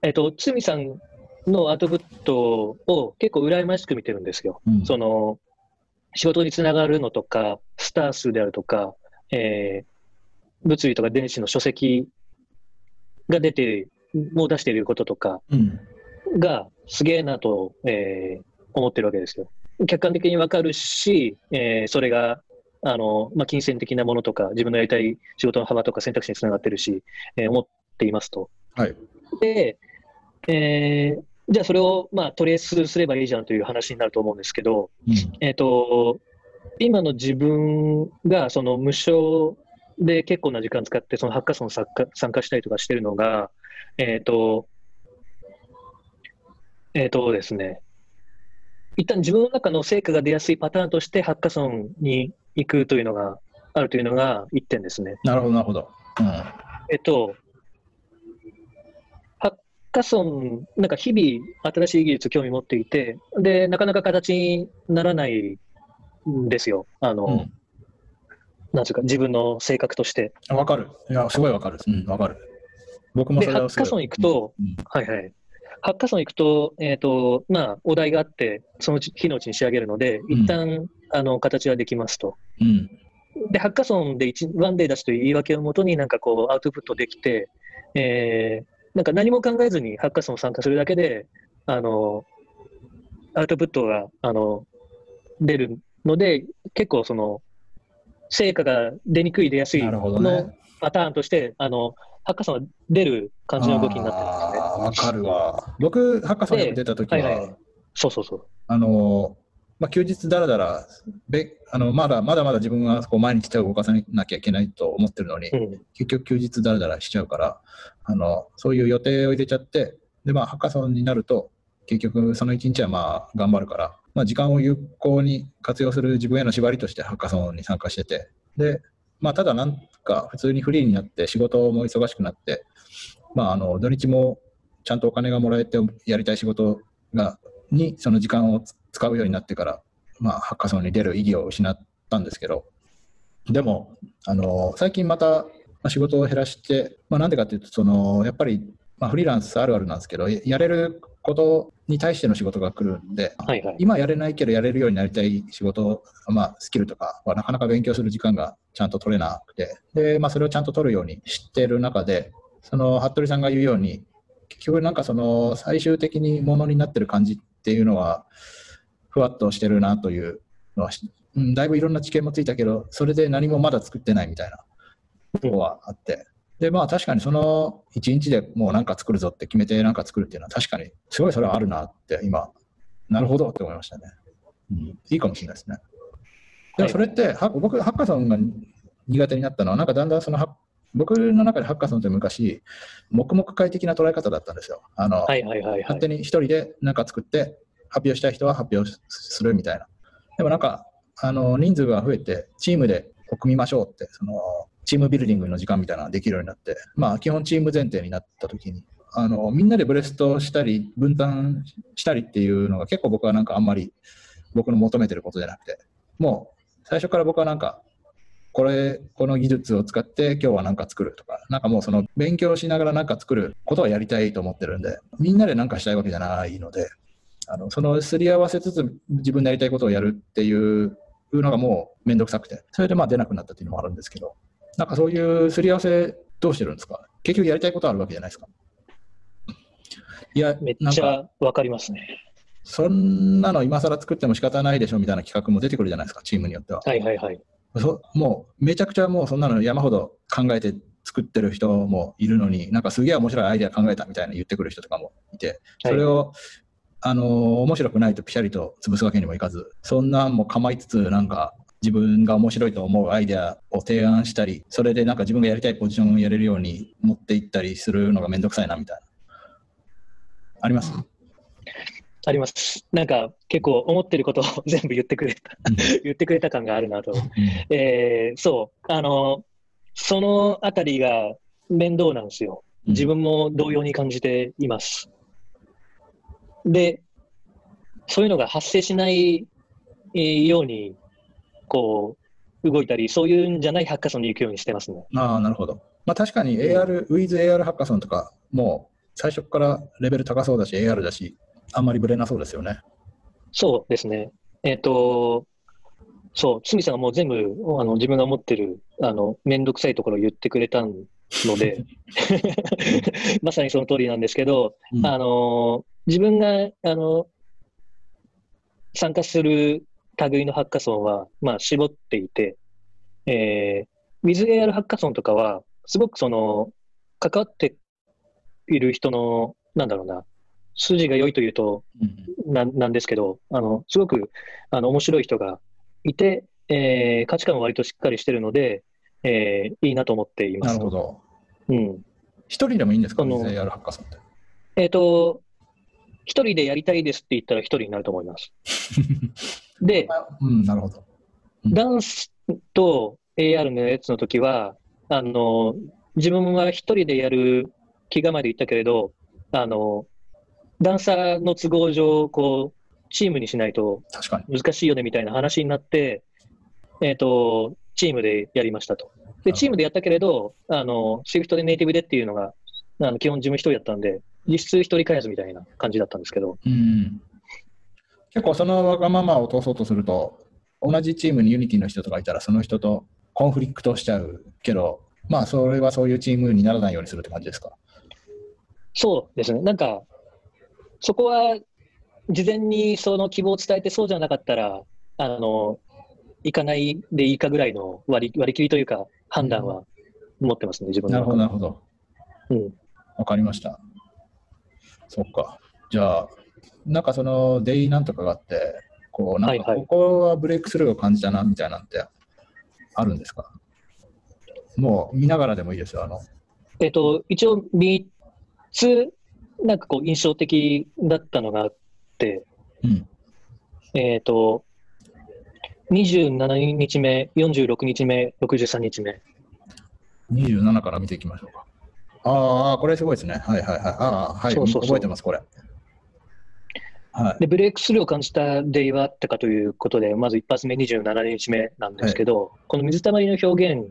えっと、堤さんのアウトプットを結構羨ましく見てるんですよ。うんその仕事につながるのとか、スター数であるとか、えー物理とか電子の書籍が出て、もう出していることとかうんがすげえなと、えー思ってるわけですよ。客観的にわかるし、えーそれが、あの、まあ、金銭的なものとか、自分のやりたい仕事の幅とか選択肢につながってるし、えー思っていますと。はい。で、えーじゃあそれを、まあ、トレースすればいいじゃんという話になると思うんですけど、うんえっ、と、今の自分がその無償で結構な時間使って、そのハッカソン参加参加したりとかしてるのが、えっ、と、えっ、とですね、一旦自分の中の成果が出やすいパターンとしてハッカソンに行くというのがあるというのが一点ですね。なるほど、なるほど。うんえっと、ハッカソン、なんか日々新しい技術興味持っていて、で、なかなか形にならないんですよ。あの、うんなんていうか、自分の性格として。あわかる。いや、すごいわかる。うん、わかる。僕もで、ハッカソン行くと、うんはいはい。ハッカソン行くと、えっ、と、まあ、お題があって、その日のうちに仕上げるので、一旦、あの、形はできますと。うん。で、ハッカソンで一ワンデー出しという言い訳をもとになんかこうアウトプットできて、えー、なんか何も考えずにハッカソン参加するだけで、あの、アウトプットが、あの、出るので、結構その、成果が出にくい、出やすいのね。パターンとして、あの、ハッカソンは出る感じの動きになってるんですね。わかるわ。僕、ハッカソンに出た時は、はいはいそうそうそう。あの、まあ、休日だらだら、べあのまだまだまだ自分はこう毎日手を動かさなきゃいけないと思ってるのに、うん。結局休日だらだらしちゃうから、あのそういう予定を入れちゃって、で、まあ、ハッカソンになると、結局その一日はまあ頑張るから、まあ、時間を有効に活用する自分への縛りとしてハッカソンに参加してて、で、まあ、ただなんか普通にフリーになって仕事も忙しくなって、まあ、あの土日もちゃんとお金がもらえてやりたい仕事がにその時間をつ使うようになってから、まあ、ハッカソンに出る意義を失ったんですけど、でも、あの最近またまあ仕事を減らして、まあ、なんでかっていうと、そのやっぱり、まあ、フリーランスあるあるなんですけど、ややれることに対しての仕事が来るんで、はいはい。今やれないけどやれるようになりたい仕事、まあ、スキルとかはなかなか勉強する時間がちゃんと取れなくて、で、まあ、それをちゃんと取るようにしてる中で、その服部さんが言うように、結局なんかその最終的にものになってる感じっていうのは、ふわっとしてるなというのはし、うん、だいぶいろんな知見もついたけど、それで何もまだ作ってないみたいなとこはあって、で、まあ確かにその一日でもうなんか作るぞって決めてなんか作るっていうのは確かにすごいそれはあるなって今、なるほどって思いましたね。うん、いいかもしれないですね。でもそれって、は僕、ハッカソンが苦手になったのは、なんかだんだんそのハ僕の中でハッカソンって昔、黙々快適な捉え方だったんですよ。あの、はいはいはいはい勝。手に一人で何か作って、発表したい人は発表するみたいな。でもなんか、あの人数が増えて、チームで組みましょうって、そのチームビルディングの時間みたいなのができるようになって、まあ、基本チーム前提になった時に、あのみんなでブレストしたり、分担したりっていうのが結構僕はなんかあんまり僕の求めてることじゃなくて、もう最初から僕はなんか、これ、この技術を使って今日は何か作るとか、なんかもうその勉強しながら何か作ることはやりたいと思ってるんで、みんなで何かしたいわけじゃないので、あのそのすり合わせつつ自分でやりたいことをやるっていうのがもうめんどくさくて、それでまあ出なくなったっていうのもあるんですけど、なんかそういうすり合わせどうしてるんですか？結局やりたいことあるわけじゃないですか。いや、めっちゃわかりますね。そんなの今更作っても仕方ないでしょみたいな企画も出てくるじゃないですか、チームによっては。はいはいはい。そもうめちゃくちゃもうそんなの山ほど考えて作ってる人もいるのに、なんかすげえ面白いアイデア考えたみたいな言ってくる人とかもいて、それを、あの面白くないとピシャリと潰すわけにもいかず、そんなんも構いつつ、なんか自分が面白いと思うアイデアを提案したり、それでなんか自分がやりたいポジションをやれるように持っていったりするのがめんどくさいなみたいな。ありますあります。なんか結構思ってることを全部言ってくれた、言ってくれた感があるなと。えーそう、あの、そのあたりが面倒なんですよ。自分も同様に感じています。で、そういうのが発生しないえーように、こう、動いたり、そういうんじゃないハッカソンに行くようにしてますね。ああ、なるほど。まあ確かに AR、With AR ハッカソンとか、もう最初からレベル高そうだし、AR だし、あんまりぶれなそうですよね。そうですね。えっ、と、そう、堤さんがもう全部あの自分が思ってるあのめんどくさいところを言ってくれたので、まさにその通りなんですけど、うんあの自分があの参加する類のハッカソンは、まあ、絞っていて、えー、WithAR ハッカソンとかは、すごくその関わっている人の、なんだろうな、筋が良いというとうんななんですけど、あのすごくあの面白い人がいて、えー価値観も割としっかりしてるので、えーいいなと思っています。なるほど。うん一人でもいいんですか？あの ?With AR ハッカソンって。えっ、と、一人でやりたいですって言ったら一人になると思います。で、うん、なるほど。うんダンスと AR のやつの時は、あの、自分は一人でやる気構えで言ったけれど、あの、ダンサーの都合上、こう、チームにしないと。難しいよねみたいな話になって、えっ、と、チームでやりましたと。で、チームでやったけれど、あの、シフトでネイティブでっていうのが、あの基本自分一人だったんで、実質一人開発みたいな感じだったんですけど、うん。結構そのわがままを通そうとすると、同じチームに Unity の人とかいたら、その人とコンフリクトしちゃうけど、まあ、それはそういうチームにならないようにするって感じですか？そうですね。なんか、そこは、事前にその希望を伝えて、そうじゃなかったら、あの、行かないでいいかぐらいの割り割り切りというか、判断は持ってますね、自分のなるほど、中なるほど。で。うん。わかりました。そっか。じゃあ、なんかそのデイなんとかがあって、こう、なんかここはブレイクスルーを感じたなみたいなんてあるんですか？もう見ながらでもいいですよ。あの、えっ、と、一応3つ、なんかこう、印象的だったのがあって、うん。えっ、と、27日目、46日目、63日目。27から見ていきましょうか。ああ、これすごいですね。はいはいはい。ああ、はい。そうそう覚えてます、これ。はい。で、ブレイクスルーを感じたデイはあったかということで、まず一発目27日目なんですけど、この水たまりの表現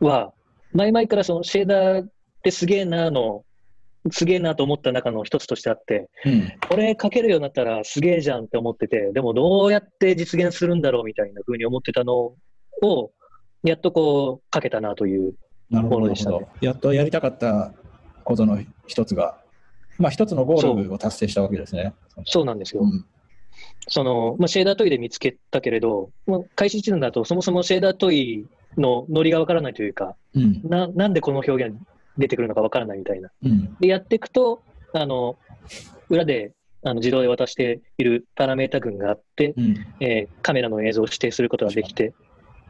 は、前々からそのシェーダーってすげえなの、すげえなと思った中の一つとしてあって、うん。これ書けるようになったらすげえじゃんって思ってて、でもどうやって実現するんだろうみたいな風に思ってたのを、やっとこう書けたなという。なるほど。やっとやりたかったことの一つが、まあ一つのゴールを達成したわけですね。そうなんですよ。うん。その、まあ、シェーダートイで見つけたけれど、まあ、開始時点だとそもそもシェーダートイのノリがわからないというか、うん。ななんでこの表現出てくるのかわからないみたいな。うん。で、やっていくと、あの、裏であの自動で渡しているパラメータ群があって、うん。えーカメラの映像を指定することができて、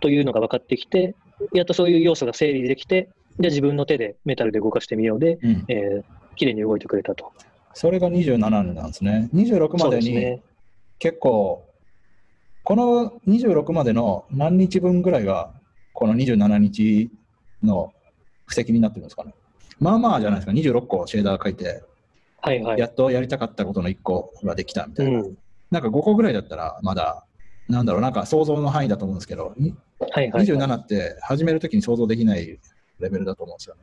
というのが分かってきて、やっとそういう要素が整理できて、じゃあ自分の手でメタルで動かしてみようで、うん。えー、綺麗に動いてくれたと。それが27なんですね。26までに。結構、この26までの何日分ぐらいが、この27日の布石になってるんですかね。まあまあじゃないですか、26個シェーダー書いて、はいはい。やっとやりたかったことの1個ができたみたいな。うん。なんか5個ぐらいだったら、まだ、なんだろう、なんか想像の範囲だと思うんですけど、にはいはい。27って始めるときに想像できないレベルだと思うんですよね。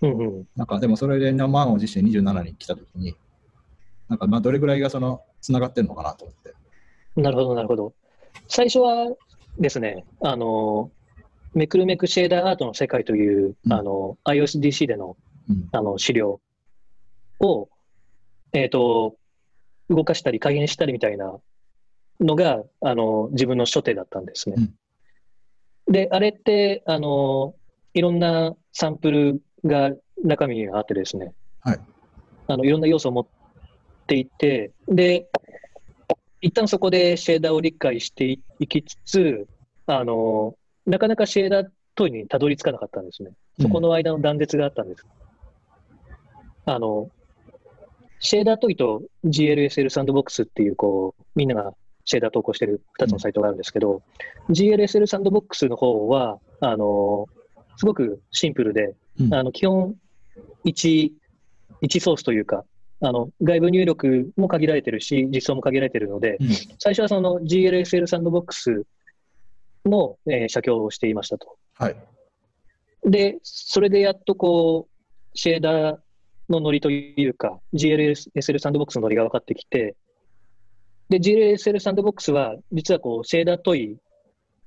うんうん。なんかでもそれで満を持して27に来たときに、なんかまあどれぐらいがその、つながってるのかなと思って。なるほど、なるほど。最初はですね、あの、めくるめくシェーダーアートの世界という、うんあの、iOSDC でのうん。あの資料を、えっ、と、動かしたり改変したりみたいなのが、あの、自分の初手だったんですね。うんで、あれって、あの、いろんなサンプルが中身にあってですね、はい。あの、いろんな要素を持っていて、で、一旦そこでシェーダーを理解していきつつ、あの、なかなかシェーダー問いにたどり着かなかったんですね。そこの間の断絶があったんです。あの、シェーダー問いと GLSL サンドボックスっていう、こう、みんながシェーダー投稿してる2つのサイトがあるんですけど、GLSL サンドボックスの方は、あの、すごくシンプルで、うんあの、基本1、1ソースというか、あの、外部入力も限られてるし、実装も限られてるので、うん最初はその GLSL サンドボックスの、えー写経をしていましたと。はい。で、それでやっとこう、シェーダーのノリというか、GLSL サンドボックスのノリが分かってきて、で、GLSL サンドボックスは、実はこう、シェーダー問い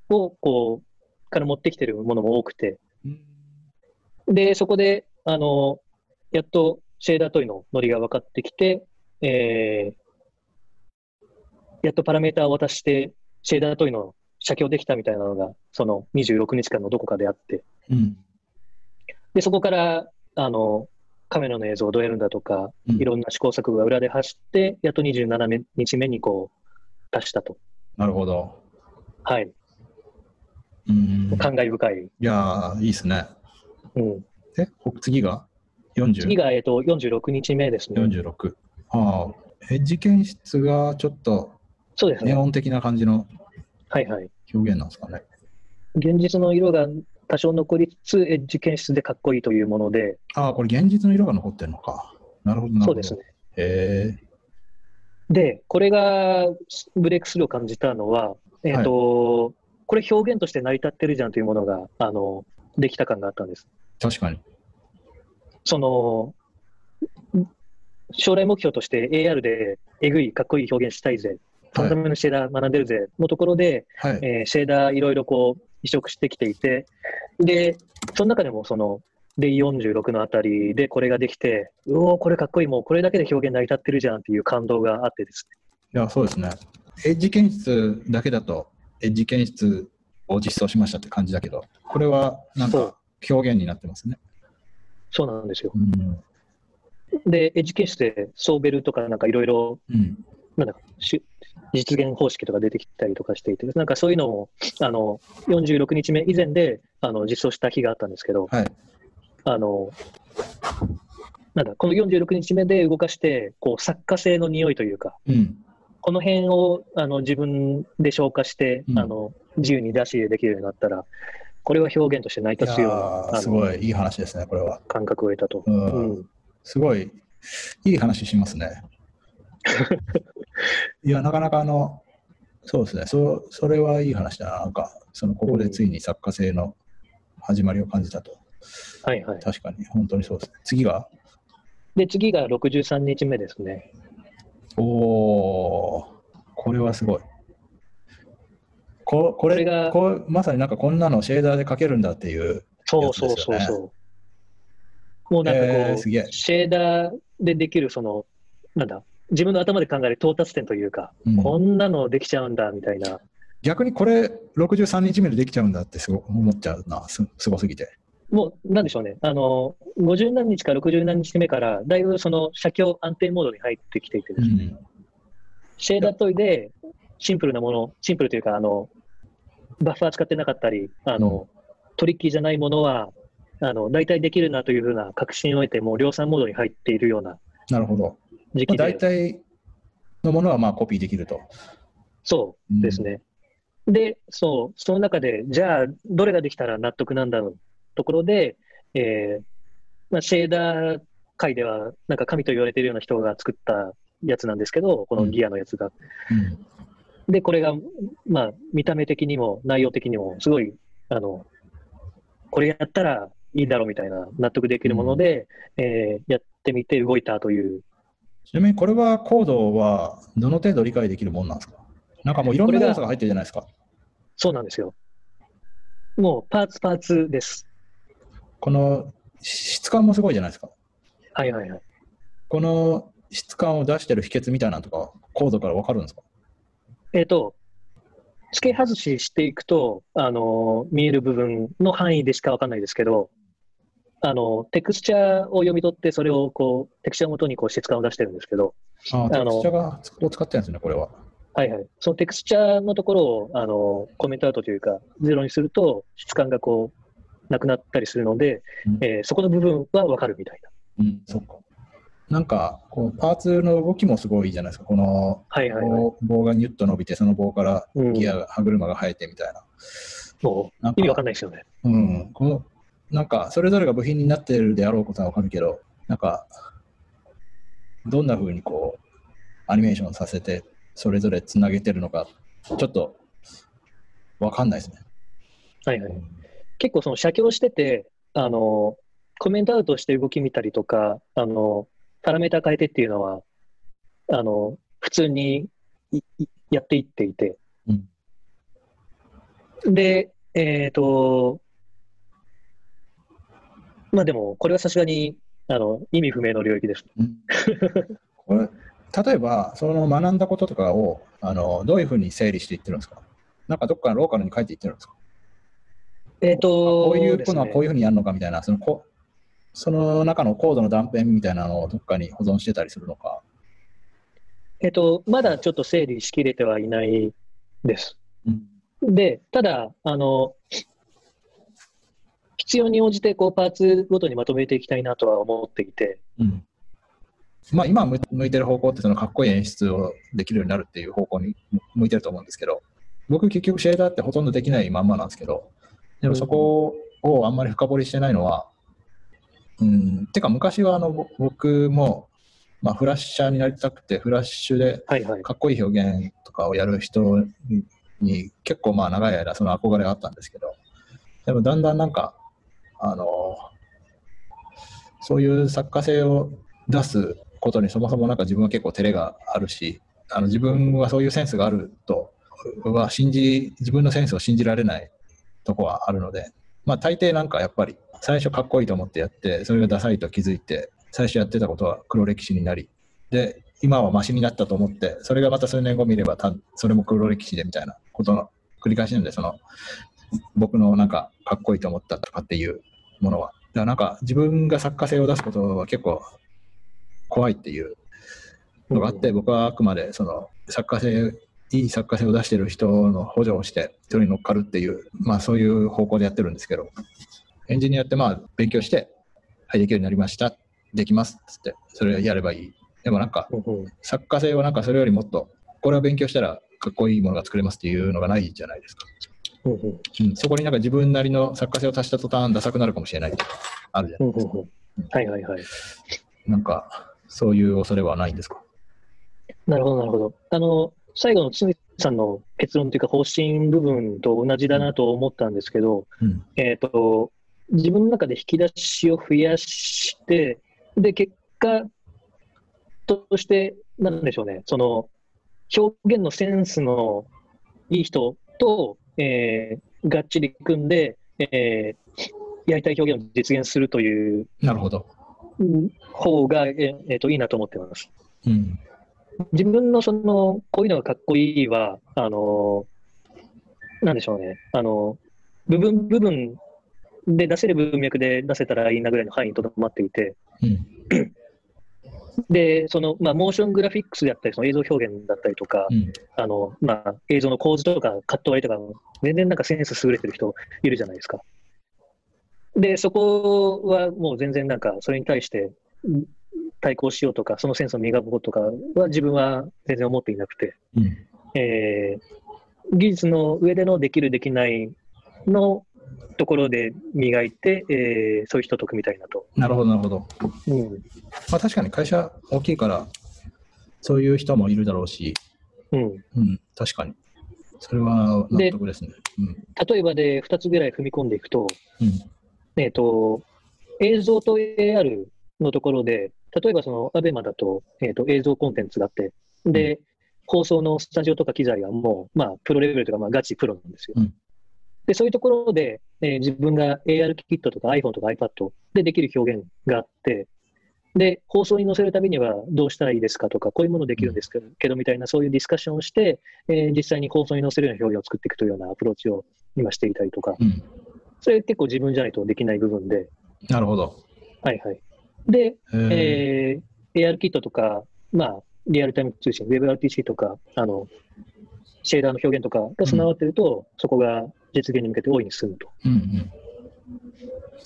を、こう、から持ってきてるものも多くて、で、そこで、あの、やっとシェーダー問いのノリが分かってきて、えー、やっとパラメータを渡して、シェーダー問いの写経できたみたいなのが、その26日間のどこかであって、うん。で、そこから、あの、カメラの映像をどうやるんだとか、うんいろんな試行錯誤が裏で走って、やっと27日目にこう、達したと。なるほど。はい。うん。感慨深い。いやー、いいですね。うん。え、ほ次が？40? 次が、えっと、46日目ですね。46。ああ、エッジ検出がちょっとそうですね。ネオン的な感じのはいはい。表現なんですかね。現実の色が多少残りつつ、エッジ検出でかっこいいというもので、ああ、これ現実の色が残ってるのか。なるほど、なるほど。そうですね。へえ。で、これがブレイクスルーを感じたのは、えっ、と、これ表現として成り立ってるじゃんというものが、あの、できた感があったんです。確かに。その、将来目標として AR でえぐい、かっこいい表現したいぜ、ファンダメルシェーダー学んでるぜのところで、はい。えーシェーダーいろいろこう移植してきていて、で、その中でもその、で46のあたりでこれができて、うおー、これかっこいい、もうこれだけで表現成り立ってるじゃんっていう感動があってですね。いや、そうですね。エッジ検出だけだと、エッジ検出を実装しましたって感じだけど、これはなんか表現になってますね。そうなんですよ。うん。で、エッジケースでソーベルとかなんかいろいろ、うん。なんだかし実現方式とか出てきたりとかしていて、なんかそういうのを、あの、46日目以前で、あの、実装した日があったんですけど、はい。あの、なんだ、この46日目で動かして、こう、作家性の匂いというか、うん。この辺をあの自分で消化して、うんあの、自由に出し入れできるようになったら、これは表現として成り立つようなすごいいい話ですね、これは。感覚を得たと。うんうんすごいいい話しますね。いや、なかなかあの、そうですね、そそれはいい話だな。なんか、そのここでついに作家性の始まりを感じたと。はいはい。確かに、本当にそうですね。次が、で、次が63日目ですね。おー、これはすごい。ここれがこうまさになんかこんなのシェーダーで書けるんだっていう。そうそうそうそう。もうなんかこう、えーシェーダーでできる、その、なんだ、自分の頭で考える到達点というか、うん。こんなのできちゃうんだみたいな、逆にこれ63日目でできちゃうんだってすご思っちゃうな、すすごすぎて。もうなんでしょうね、あの50何日か60何日目から、だいぶその写経安定モードに入ってきていてですね、うん。シェーダー問いでシンプルなもの、シンプルというか、あのバッファー使ってなかったり、あのトリッキーじゃないものは、あの大体できるなというふうな確信を得て、もう量産モードに入っているような。なるほど。時期まあ、大で、体のものはまあコピーできると。そうですね。で、そう、その中で、じゃあ、どれができたら納得なんだろうところで、えーまあ、シェーダー界では、なんか神と言われているような人が作ったやつなんですけど、このギアのやつが。うんで、これが、まあ、見た目的にも内容的にも、すごい、あの、これやったらいいだろうみたいな納得できるもので、えーやってみて動いたという、ちなみにこれはコードはどの程度理解できるもんなんですか？なんかもういろんな要素が入ってるじゃないですか。そうなんですよ。もう、パーツパーツです。この質感もすごいじゃないですか。はいはいはい。この質感を出してる秘訣みたいなのとか、コードからわかるんですか？えっ、と、付け外ししていくと、あの、見える部分の範囲でしかわかんないですけど、あの、テクスチャーを読み取って、それをこう、テクスチャーをもとにこう質感を出してるんですけど、ああ、テクスチャーがを使ってるんですね、これは。はいはい。そのテクスチャーのところを、あの、コメントアウトというか、ゼロにすると、質感がこう、なくなったりするので、うんえーそこの部分はわかるみたいな。うん、そっか。なんか、こう、パーツの動きもすごいじゃないですか。この、はいはいはい。棒棒がニュッと伸びて、その棒からうんギアが、歯車が生えてみたいな。もなんかう意味わかんないですよね。うん、この、なんか、それぞれが部品になってるであろうことはわかるけど、なんか、どんな風にこう、アニメーションさせて、それぞれつなげてるのか、ちょっと、わかんないですね。はいはい。結構その写経してて、あの、コメントアウトして動き見たりとか、あの、パラメータ変えてっていうのは、あの、普通にいいやっていっていて、うん。で、えっ、と、まあでも、これはさすがに、あの、意味不明の領域です。うんこれ例えば、その学んだこととかをあのどういうふうに整理していってるんですか？なんかどっかのローカルに書いていってるんですか？えっ、と、こういうですねのはこういうふうにやるのかみたいな、そのこその中のコードの断片みたいなのをどっかに保存してたりするのか。えっ、と、まだちょっと整理しきれてはいないです。うんで、ただ、あの、必要に応じてこうパーツごとにまとめていきたいなとは思っていて、うん。まあ、今向向いてる方向ってそのかっこいい演出をできるようになるっていう方向に向いてると思うんですけど、僕結局シェーダーってほとんどできないまんまなんですけど、でもそこをあんまり深掘りしてないのは、うん、てか昔はあのぼ僕も、まあ、フラッシャーになりたくて、フラッシュで。かっこいい表現とかをやる人に結構まあ長い間その憧れがあったんですけど、でもだんだんなんか、あの、そういう作家性を出すことにそもそもなんか自分は結構照れがあるし、あの自分はそういうセンスがあるとは信じ、自分のセンスを信じられないとこはあるので、まあ大抵なんかやっぱり最初かっこいいと思ってやって、それがダサいと気づいて、最初やってたことは黒歴史になり、で、今はマシになったと思って、それがまた数年後見ればた、それも黒歴史でみたいなことの繰り返しなんで、その、僕のなんかかっこいいと思ったとかっていうものは。だからなんか自分が作家性を出すことは結構怖いっていうのがあって、僕はあくまでその作家性、いい作家性を出してる人の補助をして、それに乗っかるっていう、まあそういう方向でやってるんですけど、エンジニアってまあ勉強して、はい、できるようになりました。できますっつって、それやればいい。でもなんか、作家性はなんかそれよりもっと、これを勉強したらかっこいいものが作れますっていうのがないじゃないですか。うんうんうん、そこになんか自分なりの作家性を足した途端ダサくなるかもしれないあるじゃないですか。うんうんうんはいはいはい。なんか、そういう恐れはないんですか？なるほど、なるほど。あの、最後の堤さんの結論というか方針部分と同じだなと思ったんですけど、うん。えっ、と、自分の中で引き出しを増やして、で、結果として、なんでしょうね、その、表現のセンスのいい人と、えーがっちり組んで、えーやりたい表現を実現するというなるほど。うん方が、えーえーといいなと思ってます。うん。自分のその、こういうのがかっこいいは、あのーなんでしょうね、あの部分、部分で出せる文脈で出せたらいいなぐらいの範囲にとどまっていて、うん。で、その、まあ、モーショングラフィックスであったり、その映像表現だったりとか、うん。あの、まあ、映像の構図とかカット割りとか、全然なんかセンス優れてる人いるじゃないですか。で、そこはもう全然なんか、それに対してうん対抗しようとか、そのセンスを磨くこととかは自分は全然思っていなくて、うん。えー技術の上でのできる、できないのところで磨いて、えーそういう人と組みたいなと。なるほど、なるほど。うん。まあ確かに会社大きいから、そういう人もいるだろうし、うん。うん。確かに。それは納得ですね。うん。例えばで2つぐらい踏み込んでいくと、うん。えっ、と、映像と AR のところで、例えばそのアベマだと,、えー、と映像コンテンツがあって、で、放送のスタジオとか機材はもう、まあ、プロレベルとか、まあ、ガチプロなんですよ。うんで、そういうところで、えー自分が AR キットとか iPhone とか iPad でできる表現があって、で、放送に載せるためにはどうしたらいいですかとか、こういうものできるんですけど,、みたいな、そういうディスカッションをして、えー実際に放送に載せるような表現を作っていくというようなアプローチを今していたりとか、うん。それ結構自分じゃないとできない部分で、なるほど。はいはい。で、えー AR キットとか、まあ、リアルタイム通信、WebRTC とか、あの、シェーダーの表現とかが備わってると、そこが実現に向けて大いに進むと。うん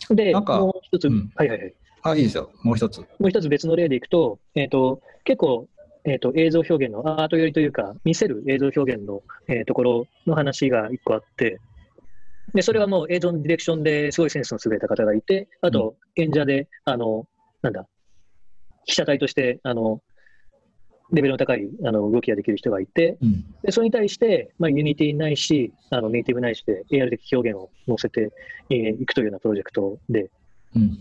うん。で、なんかもう一つ、うんはいはいはい。あ、いいですよ。もう一つ。もう一つ別の例でいくと、えっ、と、結構、えっ、と、映像表現のアート寄りというか、見せる映像表現の、えーところの話が一個あって、で、それはもう映像のディレクションですごいセンスの優れた方がいて、あと、演者で、あの、なんだ、被写体として、あの、レベルの高いあの動きができる人がいて、うん。でそれに対して、まあ、 Unity ないし、あのネイティブないしで AR 的表現を載せてえーいくというようなプロジェクトで、うん。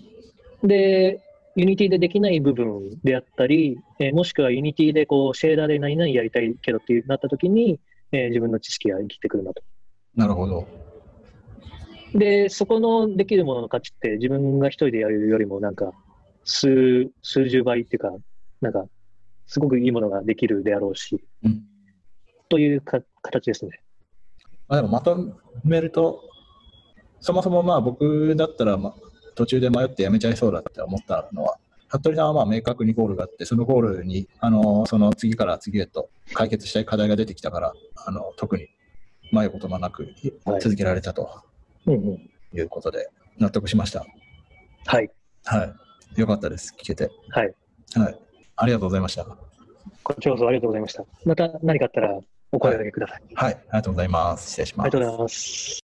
で、 Unity でできない部分であったり、えーもしくは Unity でこうシェーダーで何々やりたいけどっていうなったときに、えー自分の知識が生きてくるなと。なるほど。で、そこのできるものの価値って自分が一人でやるよりもなんか数、数十倍っていうか、なんか、すごくいいものができるであろうし、うん。というか形ですね。まあ、でもまとめると、そもそもまあ僕だったら、まあ、途中で迷ってやめちゃいそうだって思ったのは、服部さんはまあ明確にゴールがあって、そのゴールに、あのその次から次へと解決したい課題が出てきたから、あの特に迷うこともなくはい続けられたとうんうん。いうことで、納得しました。はい。はい。よかったです。聞けて。はい。はい。ありがとうございました。こちらこそありがとうございました。また何かあったらお声掛けください。はい。ありがとうございます。失礼します。ありがとうございます。